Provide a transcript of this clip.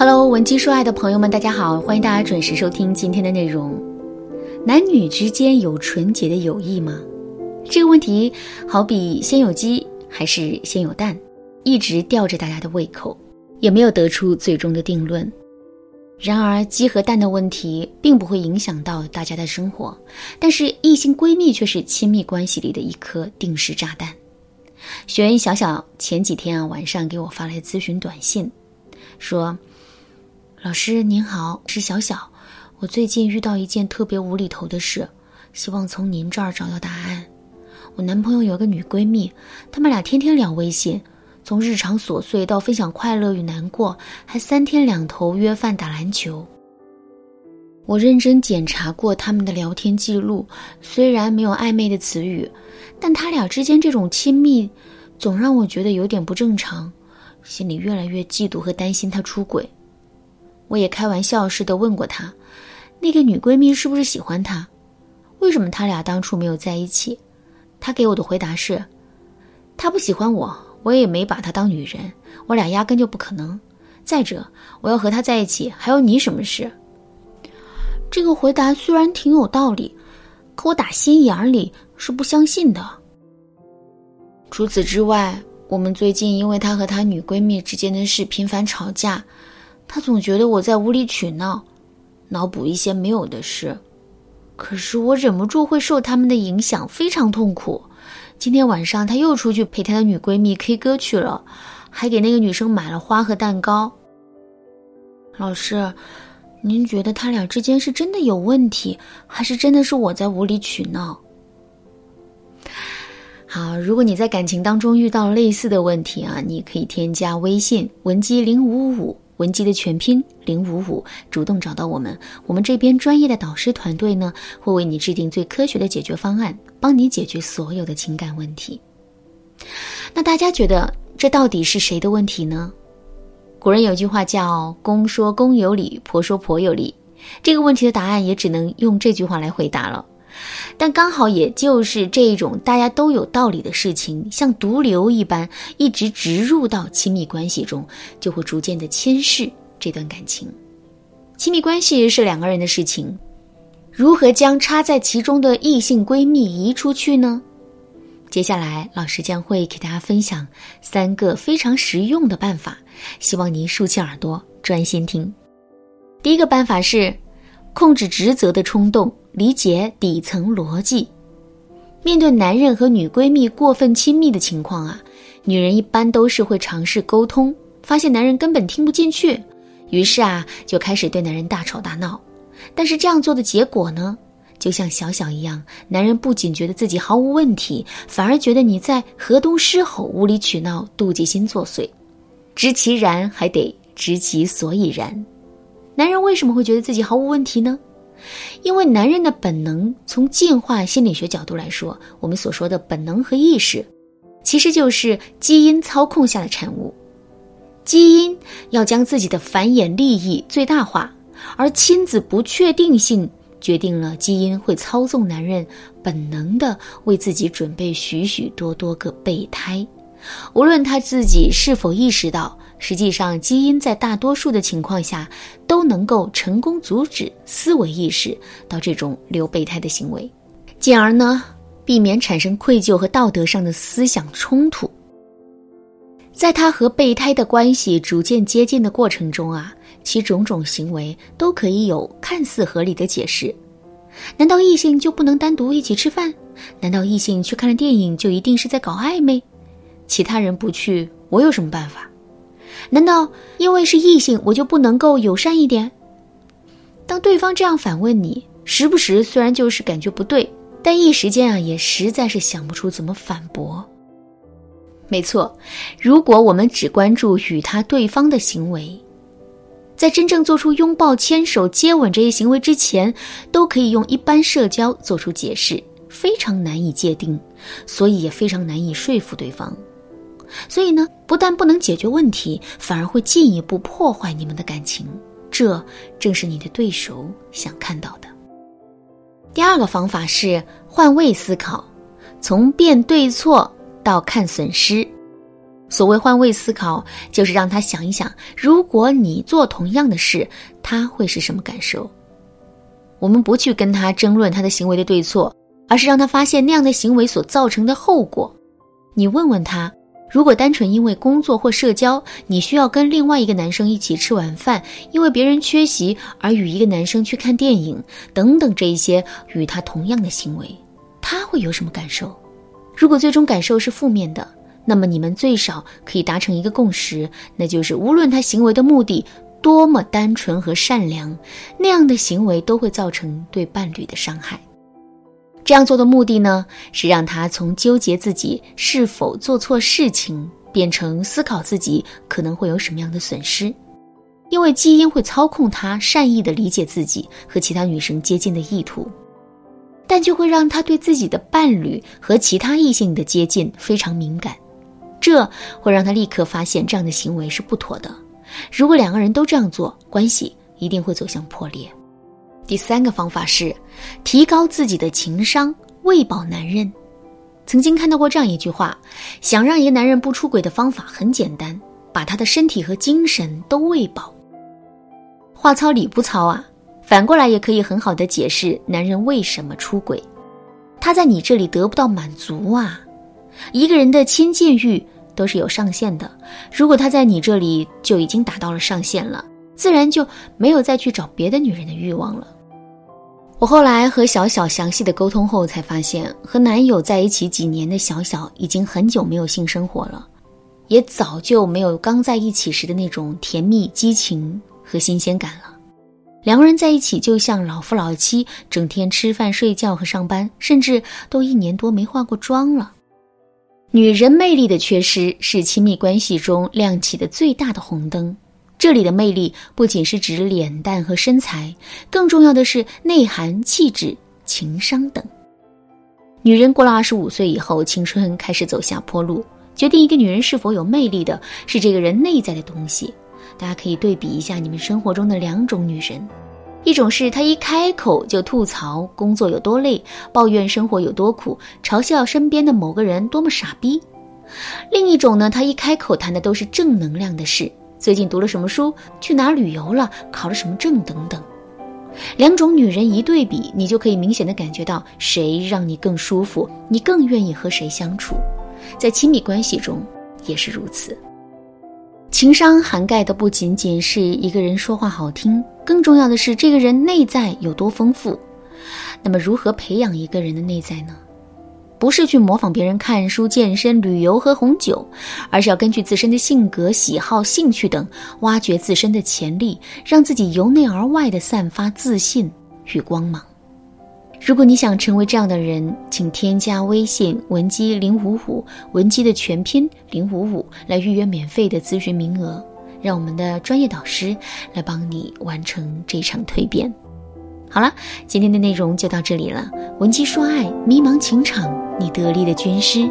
Hello，文姬说爱的朋友们，大家好，欢迎大家准时收听今天的内容。男女之间有纯洁的友谊吗？这个问题好比先有鸡还是先有蛋，一直吊着大家的胃口，也没有得出最终的定论。然而，鸡和蛋的问题并不会影响到大家的生活，但是异性闺蜜却是亲密关系里的一颗定时炸弹。学员小小前几天啊晚上给我发来咨询短信，说。老师您好，是小小。我最近遇到一件特别无厘头的事，希望从您这儿找到答案。我男朋友有个女闺蜜，他们俩天天聊微信，从日常琐碎到分享快乐与难过，还三天两头约饭打篮球。我认真检查过他们的聊天记录，虽然没有暧昧的词语，但他俩之间这种亲密，总让我觉得有点不正常，心里越来越嫉妒和担心他出轨。我也开玩笑似的问过他，那个女闺蜜是不是喜欢他？为什么他俩当初没有在一起？他给我的回答是：他不喜欢我，我也没把她当女人，我俩压根就不可能。再者，我要和他在一起，还有你什么事？这个回答虽然挺有道理，可我打心眼里是不相信的。除此之外，我们最近因为她和她女闺蜜之间的事频繁吵架。他总觉得我在无理取闹，脑补一些没有的事，可是我忍不住会受他们的影响，非常痛苦。今天晚上他又出去陪他的女闺蜜 K 歌去了，还给那个女生买了花和蛋糕。老师，您觉得他俩之间是真的有问题，还是真的是我在无理取闹？好，如果你在感情当中遇到类似的问题啊，你可以添加微信文姬零五五。文姬的全拼零五五，主动找到我们，我们这边专业的导师团队呢，会为你制定最科学的解决方案，帮你解决所有的情感问题。那大家觉得这到底是谁的问题呢？古人有句话叫“公说公有理，婆说婆有理”，这个问题的答案也只能用这句话来回答了。但刚好也就是这种大家都有道理的事情，像毒瘤一般一直植入到亲密关系中，就会逐渐的侵蚀这段感情。亲密关系是两个人的事情，如何将插在其中的异性闺蜜移出去呢？接下来老师将会给大家分享三个非常实用的办法，希望您竖起耳朵专心听。第一个办法是控制职责的冲动。理解底层逻辑。面对男人和女闺蜜过分亲密的情况啊，女人一般都是会尝试沟通，发现男人根本听不进去，于是啊就开始对男人大吵大闹。但是这样做的结果呢，就像小小一样，男人不仅觉得自己毫无问题，反而觉得你在河东狮吼、无理取闹、妒忌心作祟。知其然，还得知其所以然。男人为什么会觉得自己毫无问题呢？因为男人的本能，从进化心理学角度来说，我们所说的本能和意识，其实就是基因操控下的产物。基因要将自己的繁衍利益最大化，而亲子不确定性决定了基因会操纵男人本能的为自己准备许许多多个备胎，无论他自己是否意识到。实际上，基因在大多数的情况下都能够成功阻止思维意识到这种留备胎的行为，进而呢避免产生愧疚和道德上的思想冲突。在他和备胎的关系逐渐接近的过程中啊，其种种行为都可以有看似合理的解释。难道异性就不能单独一起吃饭？难道异性去看了电影就一定是在搞暧昧？其他人不去，我有什么办法？难道因为是异性，我就不能够友善一点？当对方这样反问你，时不时虽然就是感觉不对，但一时间啊，也实在是想不出怎么反驳。没错，如果我们只关注与他对方的行为，在真正做出拥抱、牵手、接吻这些行为之前，都可以用一般社交做出解释，非常难以界定，所以也非常难以说服对方。所以呢，不但不能解决问题，反而会进一步破坏你们的感情。这正是你的对手想看到的。第二个方法是换位思考，从辨对错到看损失。所谓换位思考，就是让他想一想，如果你做同样的事，他会是什么感受。我们不去跟他争论他的行为的对错，而是让他发现那样的行为所造成的后果。你问问他，如果单纯因为工作或社交，你需要跟另外一个男生一起吃晚饭，因为别人缺席而与一个男生去看电影等等这一些与他同样的行为，他会有什么感受？如果最终感受是负面的，那么你们最少可以达成一个共识，那就是无论他行为的目的。多么单纯和善良，那样的行为都会造成对伴侣的伤害。这样做的目的呢，是让他从纠结自己是否做错事情，变成思考自己可能会有什么样的损失。因为基因会操控他善意的理解自己和其他女生接近的意图，但就会让他对自己的伴侣和其他异性的接近非常敏感，这会让他立刻发现这样的行为是不妥的。如果两个人都这样做，关系一定会走向破裂。第三个方法是提高自己的情商，喂饱男人。曾经看到过这样一句话：想让一个男人不出轨的方法很简单，把他的身体和精神都喂饱。话糙理不糙啊，反过来也可以很好的解释男人为什么出轨。他在你这里得不到满足啊，一个人的亲近欲。都是有上限的，如果他在你这里就已经达到了上限了，自然就没有再去找别的女人的欲望了。我后来和小小详细的沟通后，才发现和男友在一起几年的小小已经很久没有性生活了，也早就没有刚在一起时的那种甜蜜、激情和新鲜感了。两个人在一起就像老夫老妻，整天吃饭、睡觉和上班，甚至都一年多没化过妆了。女人魅力的缺失是亲密关系中亮起的最大的红灯。这里的魅力不仅是指脸蛋和身材，更重要的是内涵、气质、情商等。女人过了二十五岁以后，青春开始走下坡路。决定一个女人是否有魅力的是这个人内在的东西。大家可以对比一下你们生活中的两种女人。一种是她一开口就吐槽工作有多累，抱怨生活有多苦，嘲笑身边的某个人多么傻逼；另一种呢，她一开口谈的都是正能量的事，最近读了什么书，去哪旅游了，考了什么证等等。两种女人一对比，你就可以明显的感觉到谁让你更舒服，你更愿意和谁相处。在亲密关系中也是如此。情商涵盖的不仅仅是一个人说话好听，更重要的是这个人内在有多丰富。那么，如何培养一个人的内在呢？不是去模仿别人看书、健身、旅游、喝红酒，而是要根据自身的性格、喜好、兴趣等，挖掘自身的潜力，让自己由内而外的散发自信与光芒。如果你想成为这样的人，请添加微信文姬零五五，文姬的全拼零五五，来预约免费的咨询名额，让我们的专业导师来帮你完成这场蜕变。好了，今天的内容就到这里了。文姬说爱，迷茫情场，你得力的军师。